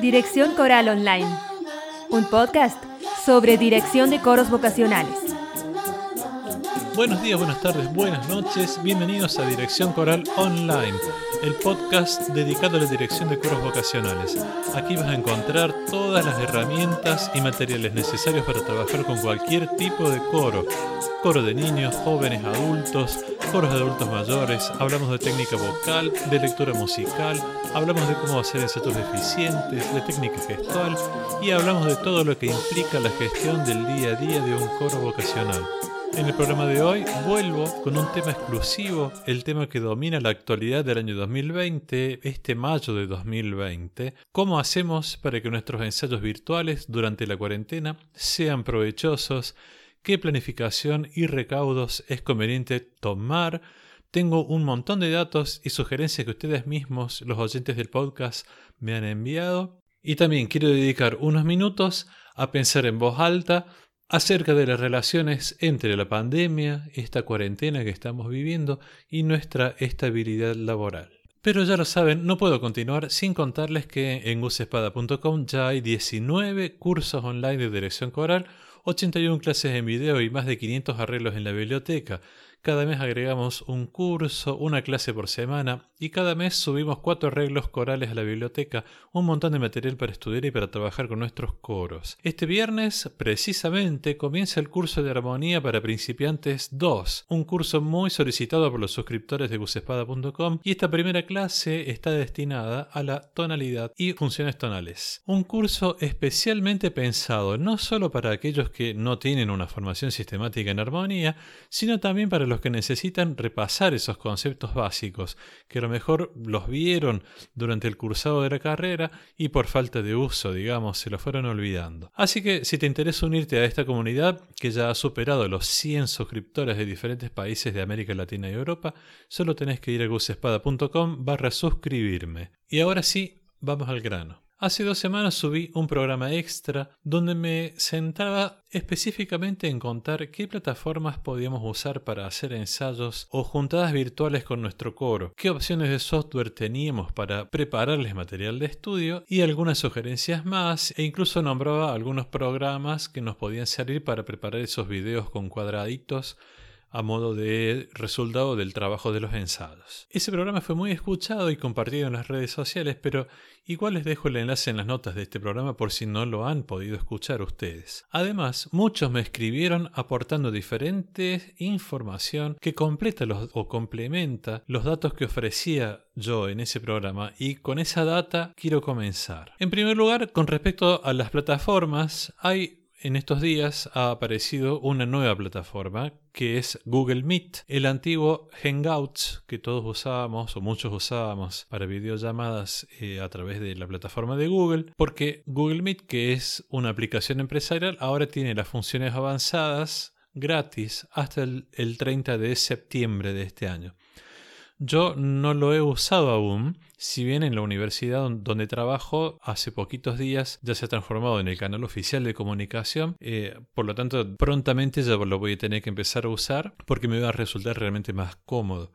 Dirección Coral Online, un podcast sobre dirección de coros vocacionales. Buenos días, buenas tardes, buenas noches, bienvenidos a Dirección Coral Online, el podcast dedicado a la dirección de coros vocacionales. Aquí vas a encontrar todas las herramientas y materiales necesarios para trabajar con cualquier tipo de coro. Coro de niños, jóvenes, adultos, coros de adultos mayores, hablamos de técnica vocal, de lectura musical, hablamos de cómo hacer ensayos eficientes, de técnica gestual y hablamos de todo lo que implica la gestión del día a día de un coro vocacional. En el programa de hoy vuelvo con un tema exclusivo, el tema que domina la actualidad del año 2020, este mayo de 2020. ¿Cómo hacemos para que nuestros ensayos virtuales durante la cuarentena sean provechosos? ¿Qué planificación y recaudos es conveniente tomar? Tengo un montón de datos y sugerencias que ustedes mismos, los oyentes del podcast, me han enviado. Y también quiero dedicar unos minutos a pensar en voz alta acerca de las relaciones entre la pandemia, esta cuarentena que estamos viviendo y nuestra estabilidad laboral. Pero ya lo saben, no puedo continuar sin contarles que en gusespada.com ya hay 19 cursos online de dirección coral, 81 clases en video y más de 500 arreglos en la biblioteca. Cada mes agregamos un curso, una clase por semana y cada mes subimos cuatro arreglos corales a la biblioteca, un montón de material para estudiar y para trabajar con nuestros coros. Este viernes, precisamente, comienza el curso de armonía para principiantes 2, un curso muy solicitado por los suscriptores de gusespada.com y esta primera clase está destinada a la tonalidad y funciones tonales. Un curso especialmente pensado no solo para aquellos que no tienen una formación sistemática en armonía, sino también para los que necesitan repasar esos conceptos básicos, que a lo mejor los vieron durante el cursado de la carrera y por falta de uso, digamos, se lo fueron olvidando. Así que si te interesa unirte a esta comunidad, que ya ha superado los 100 suscriptores de diferentes países de América Latina y Europa, solo tenés que ir a gusespada.com barra suscribirme. Y ahora sí, vamos al grano. Hace dos semanas subí un programa extra donde me centraba específicamente en contar qué plataformas podíamos usar para hacer ensayos o juntadas virtuales con nuestro coro, qué opciones de software teníamos para prepararles material de estudio y algunas sugerencias más e incluso nombraba algunos programas que nos podían servir para preparar esos videos con cuadraditos a modo de resultado del trabajo de los ensayos. Ese programa fue muy escuchado y compartido en las redes sociales, pero igual les dejo el enlace en las notas de este programa por si no lo han podido escuchar ustedes. Además, muchos me escribieron aportando diferente información que completa o complementa los datos que ofrecía yo en ese programa y con esa data quiero comenzar. En primer lugar, con respecto a las plataformas, hay en estos días ha aparecido una nueva plataforma que es Google Meet, el antiguo Hangouts que todos usábamos o muchos usábamos para videollamadas eh, a través de la plataforma de Google, porque Google Meet, que es una aplicación empresarial, ahora tiene las funciones avanzadas gratis hasta el, el 30 de septiembre de este año. Yo no lo he usado aún, si bien en la universidad donde trabajo hace poquitos días ya se ha transformado en el canal oficial de comunicación, eh, por lo tanto prontamente ya lo voy a tener que empezar a usar porque me va a resultar realmente más cómodo.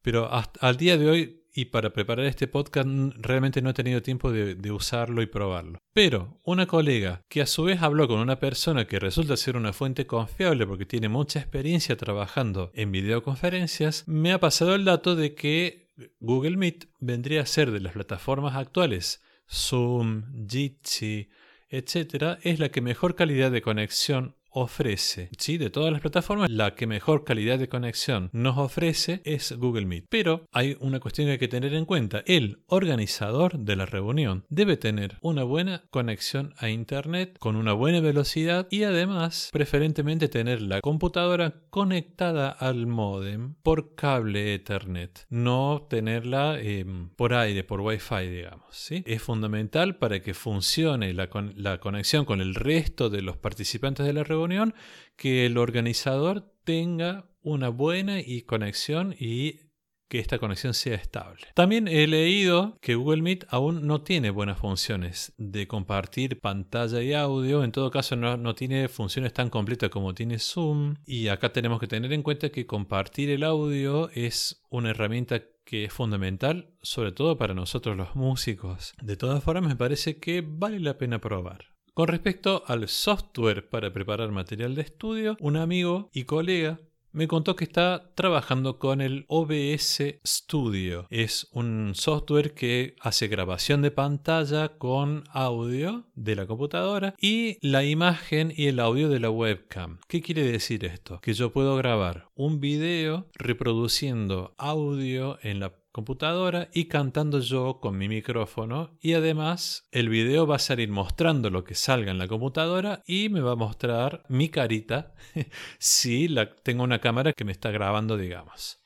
Pero hasta, al día de hoy y para preparar este podcast realmente no he tenido tiempo de, usarlo y probarlo. Pero una colega que a su vez habló con una persona que resulta ser una fuente confiable porque tiene mucha experiencia trabajando en videoconferencias, me ha pasado el dato de que Google Meet vendría a ser de las plataformas actuales Zoom, Jitsi, etc., es la que mejor calidad de conexión ofrece, ¿sí? de todas las plataformas, la que mejor calidad de conexión nos ofrece es Google Meet. Pero hay una cuestión que hay que tener en cuenta. El organizador de la reunión debe tener una buena conexión a Internet con una buena velocidad y además preferentemente tener la computadora conectada al modem por cable Ethernet, no tenerla em, por aire, por Wi-Fi, digamos. ¿sí? Es fundamental para que funcione la, la conexión con el resto de los participantes de la reunión que el organizador tenga una buena y conexión y que esta conexión sea estable. También he leído que Google Meet aún no tiene buenas funciones de compartir pantalla y audio, en todo caso no, no, tiene funciones tan completas como tiene Zoom y acá tenemos que tener en cuenta que compartir el audio es una herramienta que es fundamental, sobre todo para nosotros los músicos. De todas formas, me parece que vale la pena probar. Con respecto al software para preparar material de estudio, un amigo y colega me contó que está trabajando con el OBS Studio. Es un software que hace grabación de pantalla con audio de la computadora y la imagen y el audio de la webcam. ¿Qué quiere decir esto? Que yo puedo grabar un video reproduciendo audio en la computadora y cantando yo con mi micrófono y además el video va a salir mostrando lo que salga en la computadora y me va a mostrar mi carita si la, tengo una cámara que me está grabando digamos.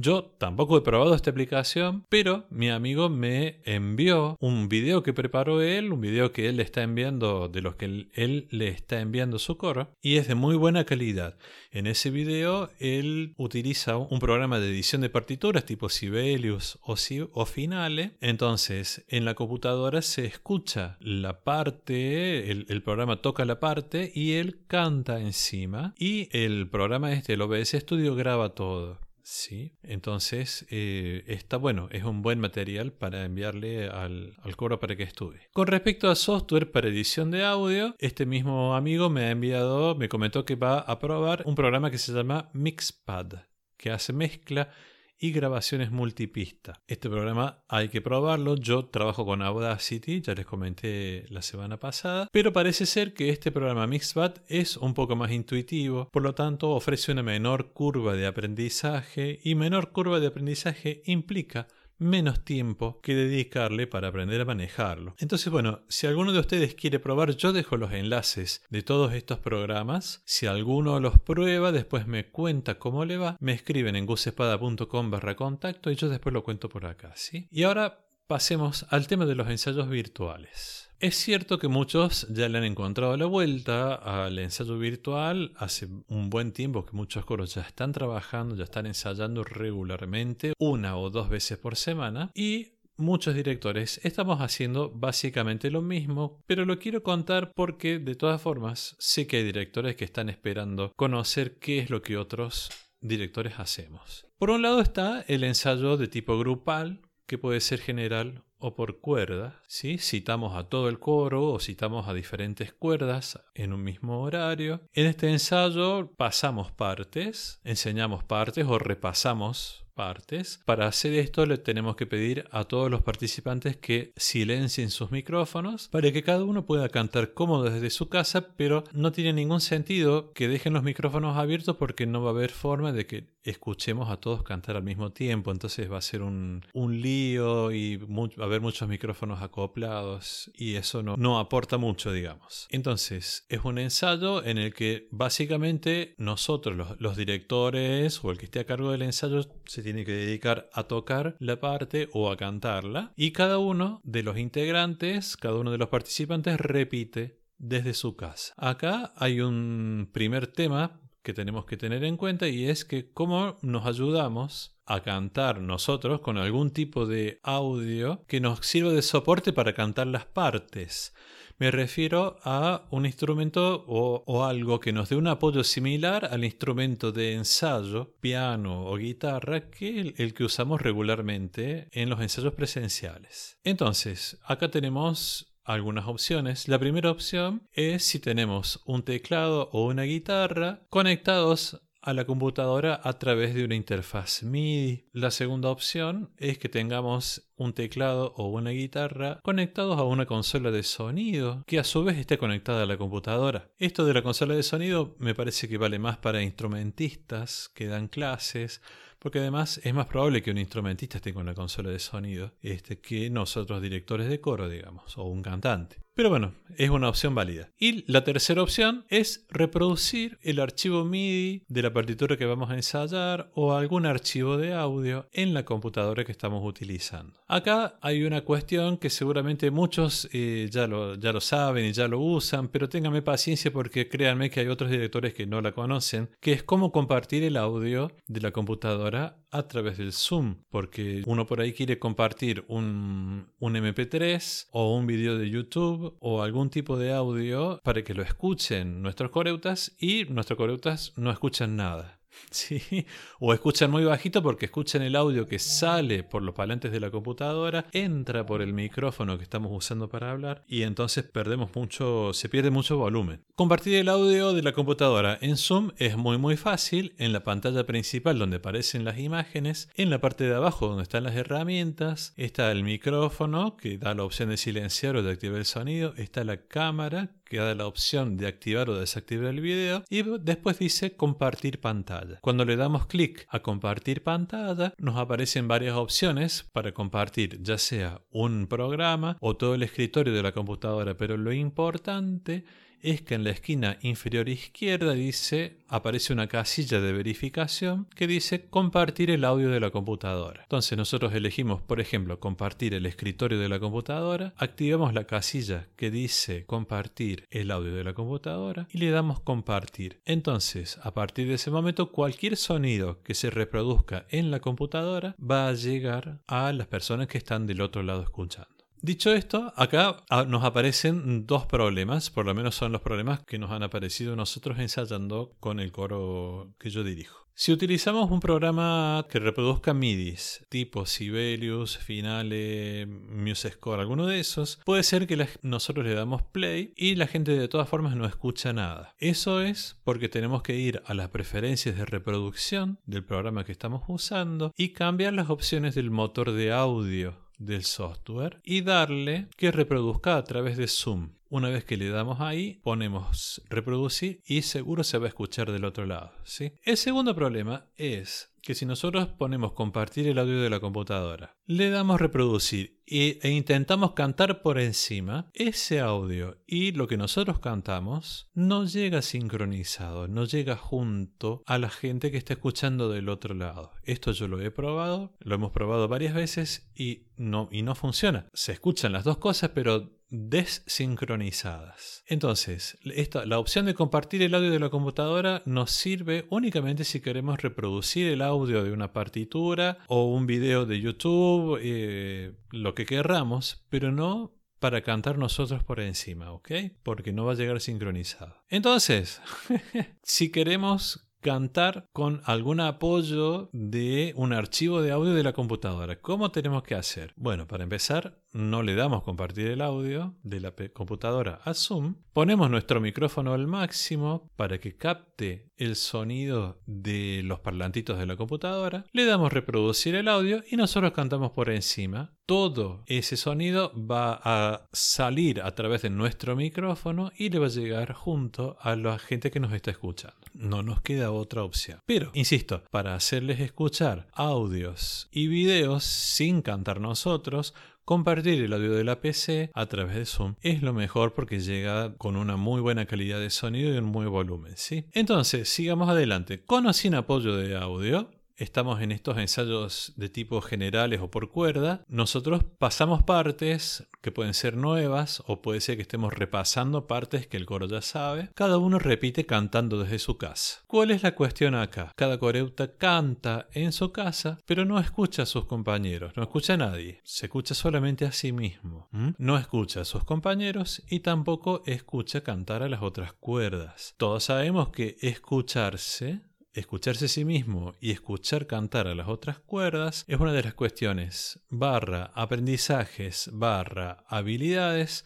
Yo tampoco he probado esta aplicación, pero mi amigo me envió un video que preparó él, un video que él le está enviando, de los que él, le está enviando su coro, y es de muy buena calidad. En ese video él utiliza un programa de edición de partituras tipo Sibelius o, Finale. Entonces, en la computadora se escucha la parte, el, el programa toca la parte y él canta encima. Y el programa este, el OBS Studio, graba todo. Sí, entonces eh, está bueno, es un buen material para enviarle al, al, coro para que estudie. Con respecto a software para edición de audio, este mismo amigo me ha enviado, me comentó que va a probar un programa que se llama Mixpad, que hace mezcla y grabaciones multipista. Este programa hay que probarlo. Yo trabajo con Audacity, ya les comenté la semana pasada, pero parece ser que este programa Mixbat es un poco más intuitivo, por lo tanto ofrece una menor curva de aprendizaje y menor curva de aprendizaje implica menos tiempo que dedicarle para aprender a manejarlo. Entonces, bueno, si alguno de ustedes quiere probar, yo dejo los enlaces de todos estos programas. Si alguno los prueba, después me cuenta cómo le va, me escriben en gusespada.com barra contacto y yo después lo cuento por acá, ¿sí? Y ahora pasemos al tema de los ensayos virtuales. Es cierto que muchos ya le han encontrado la vuelta al ensayo virtual. Hace un buen tiempo que muchos coros ya están trabajando, ya están ensayando regularmente, una o dos veces por semana. Y muchos directores estamos haciendo básicamente lo mismo, pero lo quiero contar porque de todas formas sé que hay directores que están esperando conocer qué es lo que otros directores hacemos. Por un lado está el ensayo de tipo grupal, que puede ser general o por cuerda, ¿sí? citamos a todo el coro o citamos a diferentes cuerdas en un mismo horario. En este ensayo pasamos partes, enseñamos partes o repasamos partes. Para hacer esto le tenemos que pedir a todos los participantes que silencien sus micrófonos para que cada uno pueda cantar cómodo desde su casa, pero no tiene ningún sentido que dejen los micrófonos abiertos porque no va a haber forma de que escuchemos a todos cantar al mismo tiempo. Entonces va a ser un, lío y a haber muchos micrófonos acoplados y eso no, aporta mucho, digamos. Entonces es un ensayo en el que básicamente nosotros, los, los directores o el que esté a cargo del ensayo, se tiene que dedicar a tocar la parte o a cantarla y cada uno de los integrantes, cada uno de los participantes repite desde su casa. Acá hay un primer tema que tenemos que tener en cuenta y es que cómo nos ayudamos a cantar nosotros con algún tipo de audio que nos sirva de soporte para cantar las partes. Me refiero a un instrumento o, algo que nos dé un apoyo similar al instrumento de ensayo, piano o guitarra, que el, el que usamos regularmente en los ensayos presenciales. Entonces, acá tenemos algunas opciones. La primera opción es si tenemos un teclado o una guitarra conectados a la computadora a través de una interfaz MIDI. La segunda opción es que tengamos un teclado o una guitarra conectados a una consola de sonido que a su vez esté conectada a la computadora. Esto de la consola de sonido me parece que vale más para instrumentistas que dan clases porque además es más probable que un instrumentista esté con la consola de sonido este, que nosotros directores de coro, digamos, o un cantante. Pero bueno, es una opción válida. Y la tercera opción es reproducir el archivo MIDI de la partitura que vamos a ensayar o algún archivo de audio en la computadora que estamos utilizando. Acá hay una cuestión que seguramente muchos eh, ya, lo, ya lo saben y ya lo usan, pero ténganme paciencia porque créanme que hay otros directores que no la conocen, que es cómo compartir el audio de la computadora a través del Zoom, porque uno por ahí quiere compartir un, un MP3 o un video de YouTube o algún tipo de audio para que lo escuchen nuestros coreutas y nuestros coreutas no escuchan nada. ¿sí? O escuchan muy bajito porque escuchan el audio que sale por los parlantes de la computadora, entra por el micrófono que estamos usando para hablar y entonces perdemos mucho, se pierde mucho volumen. Compartir el audio de la computadora en Zoom es muy muy fácil. En la pantalla principal donde aparecen las imágenes, en la parte de abajo donde están las herramientas, está el micrófono que da la opción de silenciar o de activar el sonido, está la cámara que da la opción de activar o desactivar el video y después dice compartir pantalla. Cuando le damos clic a compartir pantalla nos aparecen varias opciones para compartir ya sea un programa o todo el escritorio de la computadora, pero lo importante es que en la esquina inferior izquierda dice, aparece una casilla de verificación que dice compartir el audio de la computadora. Entonces nosotros elegimos, por ejemplo, compartir el escritorio de la computadora, activamos la casilla que dice compartir el audio de la computadora y le damos compartir. Entonces, a partir de ese momento, cualquier sonido que se reproduzca en la computadora va a llegar a las personas que están del otro lado escuchando. Dicho esto, acá ah, nos aparecen dos problemas, por lo menos son los problemas que nos han aparecido nosotros ensayando con el coro que yo dirijo. Si utilizamos un programa que reproduzca MIDIs, tipo Sibelius, Finale, MuseScore, alguno de esos, puede ser que nosotros le damos play y la gente de todas formas no escucha nada. Eso es porque tenemos que ir a las preferencias de reproducción del programa que estamos usando y cambiar las opciones del motor de audio del software y darle que reproduzca a través de Zoom. Una vez que le damos ahí, ponemos reproducir y seguro se va a escuchar del otro lado. ¿sí? El segundo problema es que si nosotros ponemos compartir el audio de la computadora, le damos reproducir e, intentamos cantar por encima, ese audio y lo que nosotros cantamos no llega sincronizado, no llega junto a la gente que está escuchando del otro lado. Esto yo lo he probado, lo hemos probado varias veces y no, y no funciona. Se escuchan las dos cosas, pero desincronizadas. Entonces, la opción de compartir el audio de la computadora nos sirve únicamente si queremos reproducir el audio de una partitura o un video de YouTube, eh, lo que querramos, pero no para cantar nosotros por encima, ¿ok? Porque no va a llegar sincronizado. Entonces, si queremos cantar con algún apoyo de un archivo de audio de la computadora. ¿Cómo tenemos que hacer? Bueno, para empezar, no le damos compartir el audio de la computadora a Zoom, ponemos nuestro micrófono al máximo para que capte el sonido de los parlantitos de la computadora, le damos reproducir el audio y nosotros cantamos por encima. Todo ese sonido va a salir a través de nuestro micrófono y le va a llegar junto a la gente que nos está escuchando. No nos queda otra opción. Pero, insisto, para hacerles escuchar audios y videos sin cantar nosotros, Compartir el audio de la PC a través de Zoom es lo mejor porque llega con una muy buena calidad de sonido y un muy volumen, ¿sí? Entonces, sigamos adelante. Con o sin apoyo de audio, estamos en estos ensayos de tipo generales o por cuerda, nosotros pasamos partes que pueden ser nuevas o puede ser que estemos repasando partes que el coro ya sabe. Cada uno repite cantando desde su casa. ¿Cuál es la cuestión acá? Cada coreuta canta en su casa, pero no escucha a sus compañeros, no escucha a nadie, se escucha solamente a sí mismo. No escucha a sus compañeros y tampoco escucha cantar a las otras cuerdas. Todos sabemos que escucharse escucharse a sí mismo y escuchar cantar a las otras cuerdas es una de las cuestiones barra aprendizajes barra habilidades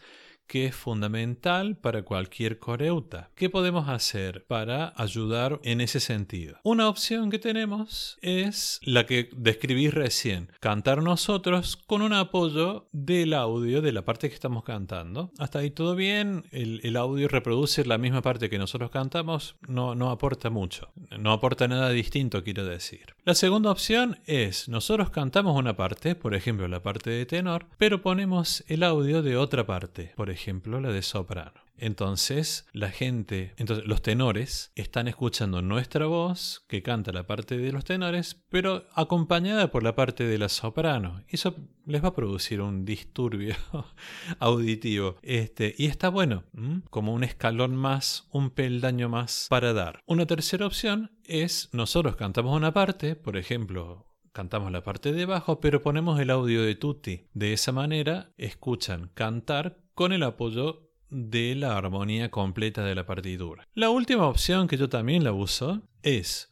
que es fundamental para cualquier coreuta. ¿Qué podemos hacer para ayudar en ese sentido? Una opción que tenemos es la que describí recién, cantar nosotros con un apoyo del audio de la parte que estamos cantando. Hasta ahí todo bien, el, audio reproduce la misma parte que nosotros cantamos, no, no aporta mucho, no aporta nada distinto, quiero decir. La segunda opción es, nosotros cantamos una parte, por ejemplo la parte de tenor, pero ponemos el audio de otra parte, por ejemplo la de soprano. Entonces, la gente, entonces los tenores están escuchando nuestra voz que canta la parte de los tenores, pero acompañada por la parte de la soprano. Eso les va a producir un disturbio auditivo. Este, y está bueno, como un escalón más, un peldaño más para dar. Una tercera opción es nosotros cantamos una parte, por ejemplo, cantamos la parte de bajo, pero ponemos el audio de Tutti. De esa manera escuchan cantar con el apoyo de la armonía completa de la partitura. La última opción que yo también la uso es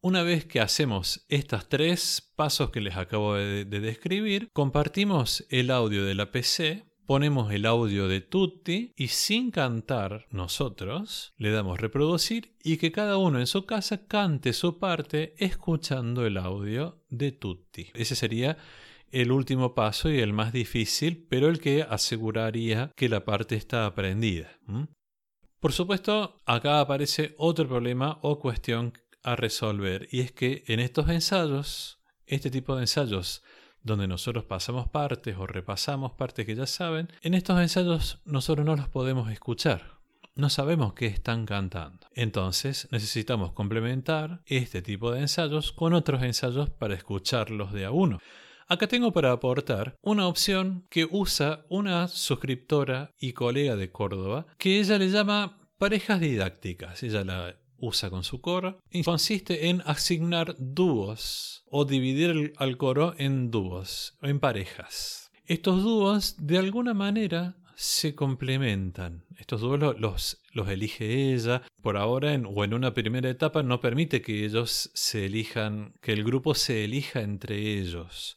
Una vez que hacemos estos tres pasos que les acabo de, de describir, compartimos el audio de la PC ponemos el audio de Tutti y sin cantar nosotros le damos reproducir y que cada uno en su casa cante su parte escuchando el audio de Tutti. Ese sería el último paso y el más difícil, pero el que aseguraría que la parte está aprendida. Por supuesto, acá aparece otro problema o cuestión a resolver y es que en estos ensayos, este tipo de ensayos donde nosotros pasamos partes o repasamos partes que ya saben, en estos ensayos nosotros no los podemos escuchar. No sabemos qué están cantando. Entonces necesitamos complementar este tipo de ensayos con otros ensayos para escucharlos de a uno. Acá tengo para aportar una opción que usa una suscriptora y colega de Córdoba que ella le llama parejas didácticas. Ella la usa con su coro y consiste en asignar dúos o dividir al coro en dúos, o en parejas. Estos dúos de alguna manera se complementan. Estos dúos los, elige ella. Por ahora, o en una primera etapa, no permite que ellos se elijan, que el grupo se elija entre ellos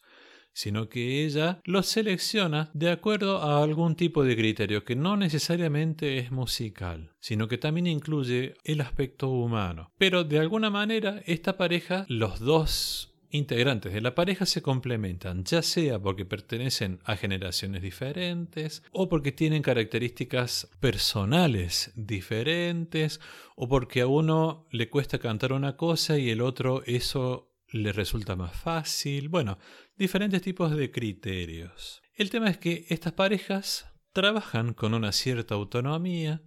sino que ella los selecciona de acuerdo a algún tipo de criterio que no necesariamente es musical, sino que también incluye el aspecto humano. Pero de alguna manera esta pareja, los dos integrantes de la pareja se complementan, ya sea porque pertenecen a generaciones diferentes, o porque tienen características personales diferentes, o porque a uno le cuesta cantar una cosa y el otro eso le resulta más fácil. Bueno, diferentes tipos de criterios. El tema es que estas parejas trabajan con una cierta autonomía,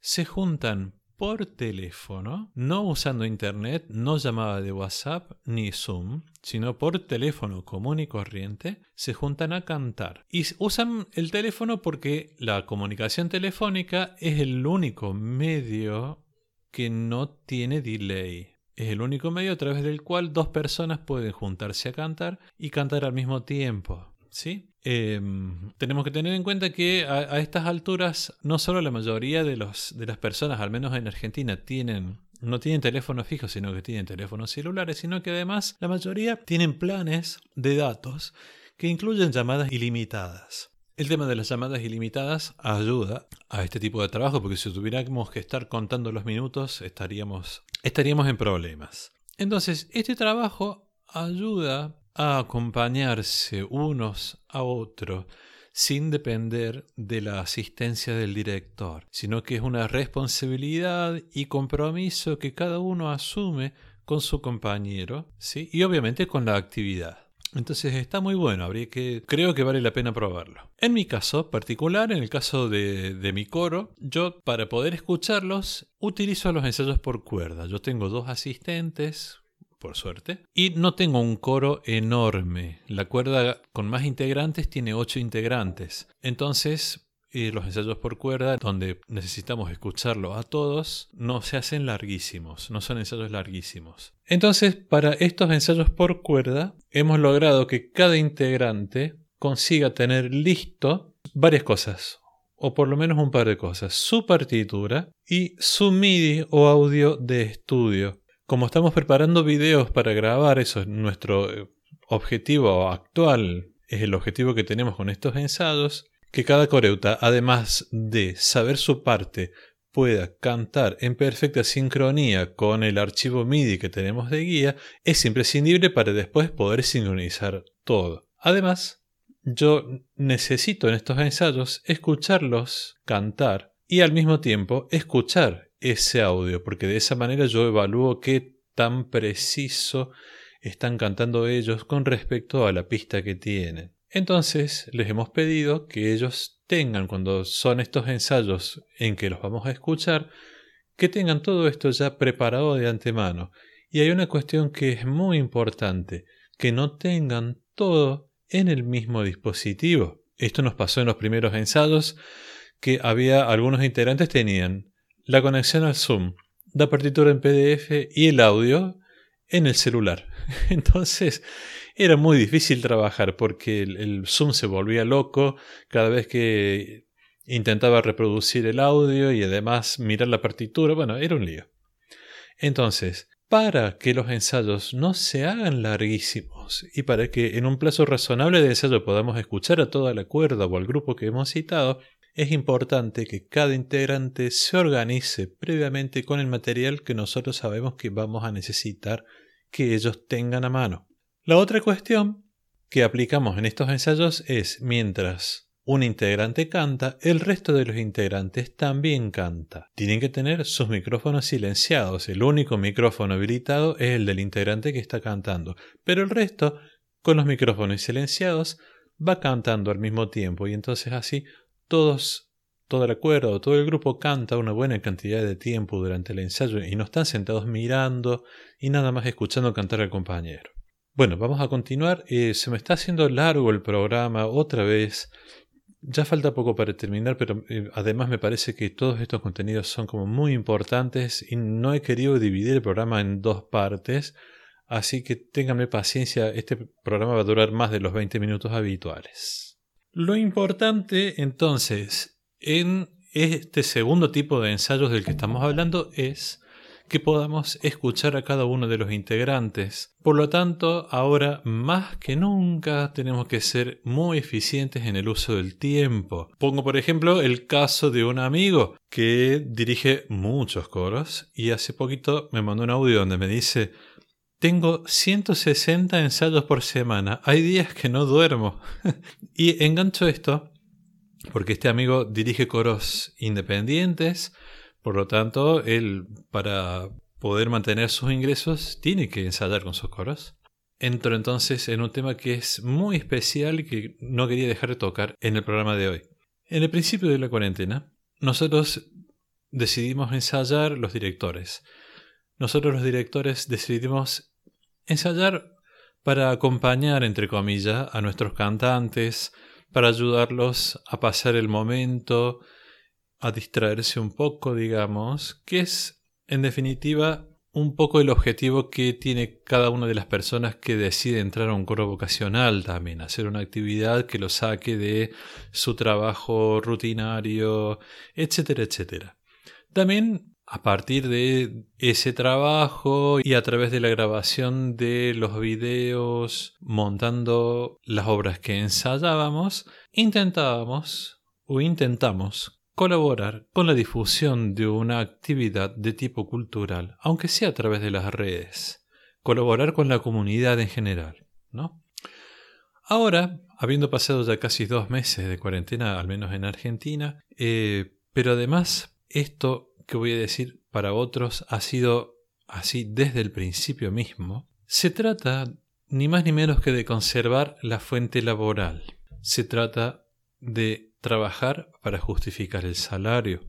se juntan por teléfono, no usando internet, no llamada de WhatsApp ni Zoom, sino por teléfono común y corriente, se juntan a cantar. Y usan el teléfono porque la comunicación telefónica es el único medio que no tiene delay. Es el único medio a través del cual dos personas pueden juntarse a cantar y cantar al mismo tiempo. ¿Sí? Em, tenemos que tener en cuenta que a, estas alturas no solo la mayoría de, los, de las personas, al menos en Argentina, tienen no tienen teléfono fijo, sino que tienen teléfonos celulares, sino que además la mayoría tienen planes de datos que incluyen llamadas ilimitadas. El tema de las llamadas ilimitadas ayuda a este tipo de trabajo, porque si tuviéramos que estar contando los minutos, estaríamos estaríamos en problemas. Entonces, este trabajo ayuda a acompañarse unos a otros sin depender de la asistencia del director, sino que es una responsabilidad y compromiso que cada uno asume con su compañero, ¿sí? Y obviamente con la actividad. Entonces está muy bueno, habría que, creo que vale la pena probarlo. En mi caso particular, en el caso de, de mi coro, yo para poder escucharlos utilizo los ensayos por cuerda. Yo tengo dos asistentes, por suerte. Y no tengo un coro enorme. La cuerda con más integrantes tiene ocho integrantes. Entonces y los ensayos por cuerda, donde necesitamos escucharlo a todos, no se hacen larguísimos, no son ensayos larguísimos. Entonces, para estos ensayos por cuerda, hemos logrado que cada integrante consiga tener listo varias cosas, o por lo menos un par de cosas, su partitura y su MIDI o audio de estudio. Como estamos preparando videos para grabar, eso es nuestro eh, objetivo actual, es el objetivo que tenemos con estos ensayos, que cada coreuta, además de saber su parte, pueda cantar en perfecta sincronía con el archivo MIDI que tenemos de guía, es imprescindible para después poder sincronizar todo. Además, yo necesito en estos ensayos escucharlos cantar y al mismo tiempo escuchar ese audio, porque de esa manera yo evalúo qué tan preciso están cantando ellos con respecto a la pista que tienen. Entonces les hemos pedido que ellos tengan, cuando son estos ensayos en que los vamos a escuchar, que tengan todo esto ya preparado de antemano. Y hay una cuestión que es muy importante, que no tengan todo en el mismo dispositivo. Esto nos pasó en los primeros ensayos, que había algunos integrantes tenían la conexión al Zoom, la partitura en PDF y el audio en el celular. Entonces, era muy difícil trabajar porque el, Zoom se volvía loco cada vez que intentaba reproducir el audio y además mirar la partitura. Bueno, era un lío. Entonces, para que los ensayos no se hagan larguísimos y para que en un plazo razonable de ensayo podamos escuchar a toda la cuerda o al grupo que hemos citado, es importante que cada integrante se organice previamente con el material que nosotros sabemos que vamos a necesitar que ellos tengan a mano. La otra cuestión que aplicamos en estos ensayos es mientras un integrante canta, el resto de los integrantes también canta. Tienen que tener sus micrófonos silenciados. El único micrófono habilitado es el del integrante que está cantando. Pero el resto, con los micrófonos silenciados, va cantando al mismo tiempo y entonces así todos, todo el acuerdo, todo el grupo canta una buena cantidad de tiempo durante el ensayo y no están sentados mirando y nada más escuchando cantar al compañero. Bueno, vamos a continuar. Eh, se me está haciendo largo el programa otra vez. Ya falta poco para terminar, pero eh, además me parece que todos estos contenidos son como muy importantes y no he querido dividir el programa en dos partes. Así que ténganme paciencia, este programa va a durar más de los 20 minutos habituales. Lo importante entonces en este segundo tipo de ensayos del que estamos hablando es que podamos escuchar a cada uno de los integrantes. Por lo tanto, ahora más que nunca tenemos que ser muy eficientes en el uso del tiempo. Pongo por ejemplo el caso de un amigo que dirige muchos coros y hace poquito me mandó un audio donde me dice tengo 160 ensayos por semana. Hay días que no duermo. y engancho esto porque este amigo dirige coros independientes. Por lo tanto, él para poder mantener sus ingresos tiene que ensayar con sus coros. Entro entonces en un tema que es muy especial y que no quería dejar de tocar en el programa de hoy. En el principio de la cuarentena, nosotros decidimos ensayar los directores. Nosotros los directores decidimos ensayar para acompañar, entre comillas, a nuestros cantantes, para ayudarlos a pasar el momento, a distraerse un poco, digamos, que es, en definitiva, un poco el objetivo que tiene cada una de las personas que decide entrar a un coro vocacional también, hacer una actividad que lo saque de su trabajo rutinario, etcétera, etcétera. También a partir de ese trabajo y a través de la grabación de los videos, montando las obras que ensayábamos, intentábamos o intentamos colaborar con la difusión de una actividad de tipo cultural, aunque sea a través de las redes, colaborar con la comunidad en general, ¿no? Ahora, habiendo pasado ya casi dos meses de cuarentena, al menos en Argentina, eh, pero además esto que voy a decir para otros ha sido así desde el principio mismo, se trata ni más ni menos que de conservar la fuente laboral. Se trata de trabajar para justificar el salario.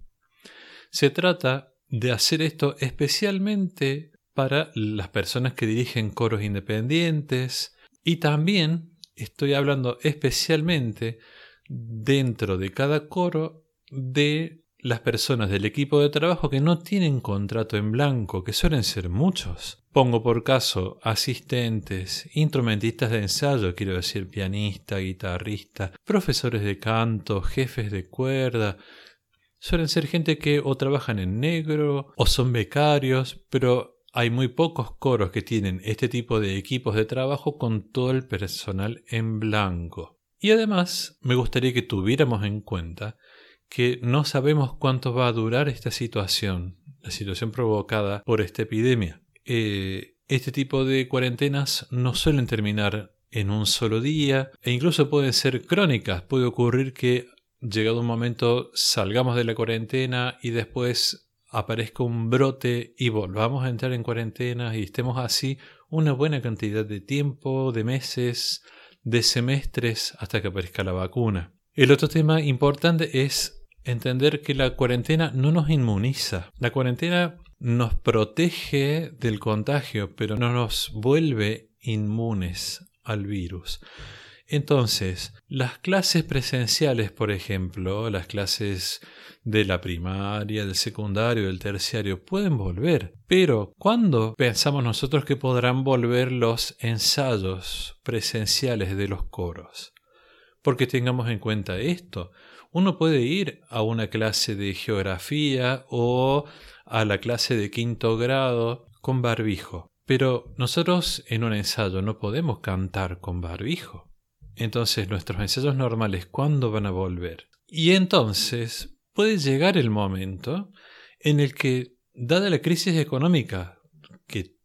Se trata de hacer esto especialmente para las personas que dirigen coros independientes y también estoy hablando especialmente dentro de cada coro de las personas del equipo de trabajo que no tienen contrato en blanco, que suelen ser muchos. Pongo por caso asistentes, instrumentistas de ensayo, quiero decir pianista, guitarrista, profesores de canto, jefes de cuerda. Suelen ser gente que o trabajan en negro o son becarios, pero hay muy pocos coros que tienen este tipo de equipos de trabajo con todo el personal en blanco. Y además me gustaría que tuviéramos en cuenta que no sabemos cuánto va a durar esta situación, la situación provocada por esta epidemia. Eh, este tipo de cuarentenas no suelen terminar en un solo día e incluso pueden ser crónicas. Puede ocurrir que llegado un momento salgamos de la cuarentena y después aparezca un brote y volvamos a entrar en cuarentena y estemos así una buena cantidad de tiempo, de meses, de semestres hasta que aparezca la vacuna. El otro tema importante es entender que la cuarentena no nos inmuniza. La cuarentena nos protege del contagio, pero no nos vuelve inmunes al virus. Entonces, las clases presenciales, por ejemplo, las clases de la primaria, del secundario, del terciario, pueden volver. Pero, ¿cuándo pensamos nosotros que podrán volver los ensayos presenciales de los coros? Porque tengamos en cuenta esto uno puede ir a una clase de geografía o a la clase de quinto grado con barbijo. Pero nosotros en un ensayo no podemos cantar con barbijo. Entonces nuestros ensayos normales, ¿cuándo van a volver? Y entonces puede llegar el momento en el que, dada la crisis económica que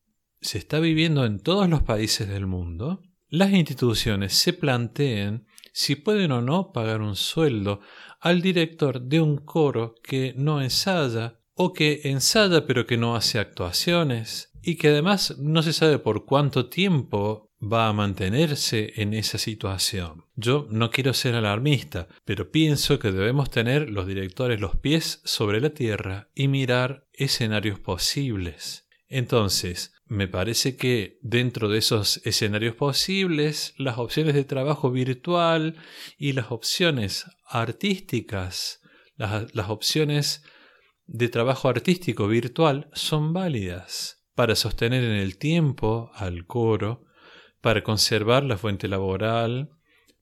se está viviendo en todos los países del mundo, las instituciones se planteen si pueden o no pagar un sueldo al director de un coro que no ensaya o que ensaya pero que no hace actuaciones y que además no se sabe por cuánto tiempo va a mantenerse en esa situación. Yo no quiero ser alarmista, pero pienso que debemos tener los directores los pies sobre la tierra y mirar escenarios posibles. Entonces, me parece que dentro de esos escenarios posibles, las opciones de trabajo virtual y las opciones artísticas, las, las opciones de trabajo artístico virtual son válidas para sostener en el tiempo al coro, para conservar la fuente laboral,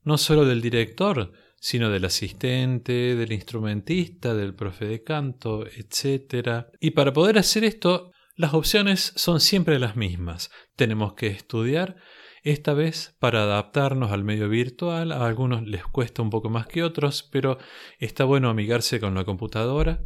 no solo del director, sino del asistente, del instrumentista, del profe de canto, etc. Y para poder hacer esto, las opciones son siempre las mismas. Tenemos que estudiar, esta vez para adaptarnos al medio virtual. A algunos les cuesta un poco más que otros, pero está bueno amigarse con la computadora.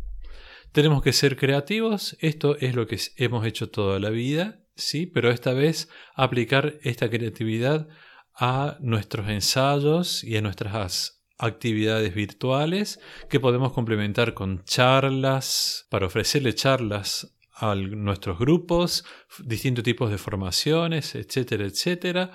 Tenemos que ser creativos, esto es lo que hemos hecho toda la vida, sí, pero esta vez aplicar esta creatividad a nuestros ensayos y a nuestras actividades virtuales que podemos complementar con charlas, para ofrecerle charlas a nuestros grupos, distintos tipos de formaciones, etcétera, etcétera.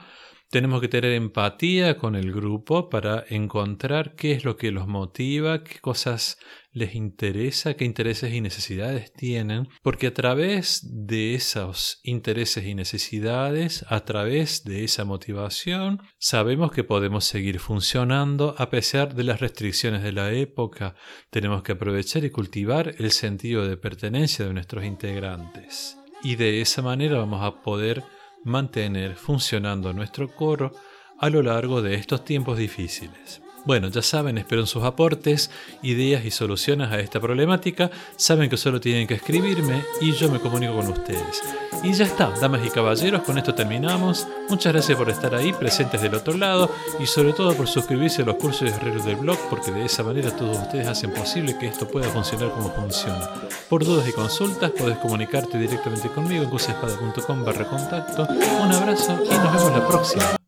Tenemos que tener empatía con el grupo para encontrar qué es lo que los motiva, qué cosas les interesa, qué intereses y necesidades tienen, porque a través de esos intereses y necesidades, a través de esa motivación, sabemos que podemos seguir funcionando a pesar de las restricciones de la época. Tenemos que aprovechar y cultivar el sentido de pertenencia de nuestros integrantes. Y de esa manera vamos a poder mantener funcionando nuestro coro a lo largo de estos tiempos difíciles. Bueno, ya saben, espero sus aportes, ideas y soluciones a esta problemática. Saben que solo tienen que escribirme y yo me comunico con ustedes. Y ya está, damas y caballeros, con esto terminamos. Muchas gracias por estar ahí, presentes del otro lado, y sobre todo por suscribirse a los cursos de herreros del blog, porque de esa manera todos ustedes hacen posible que esto pueda funcionar como funciona. Por dudas y consultas, podés comunicarte directamente conmigo en cusespada.com barra contacto. Un abrazo y nos vemos la próxima.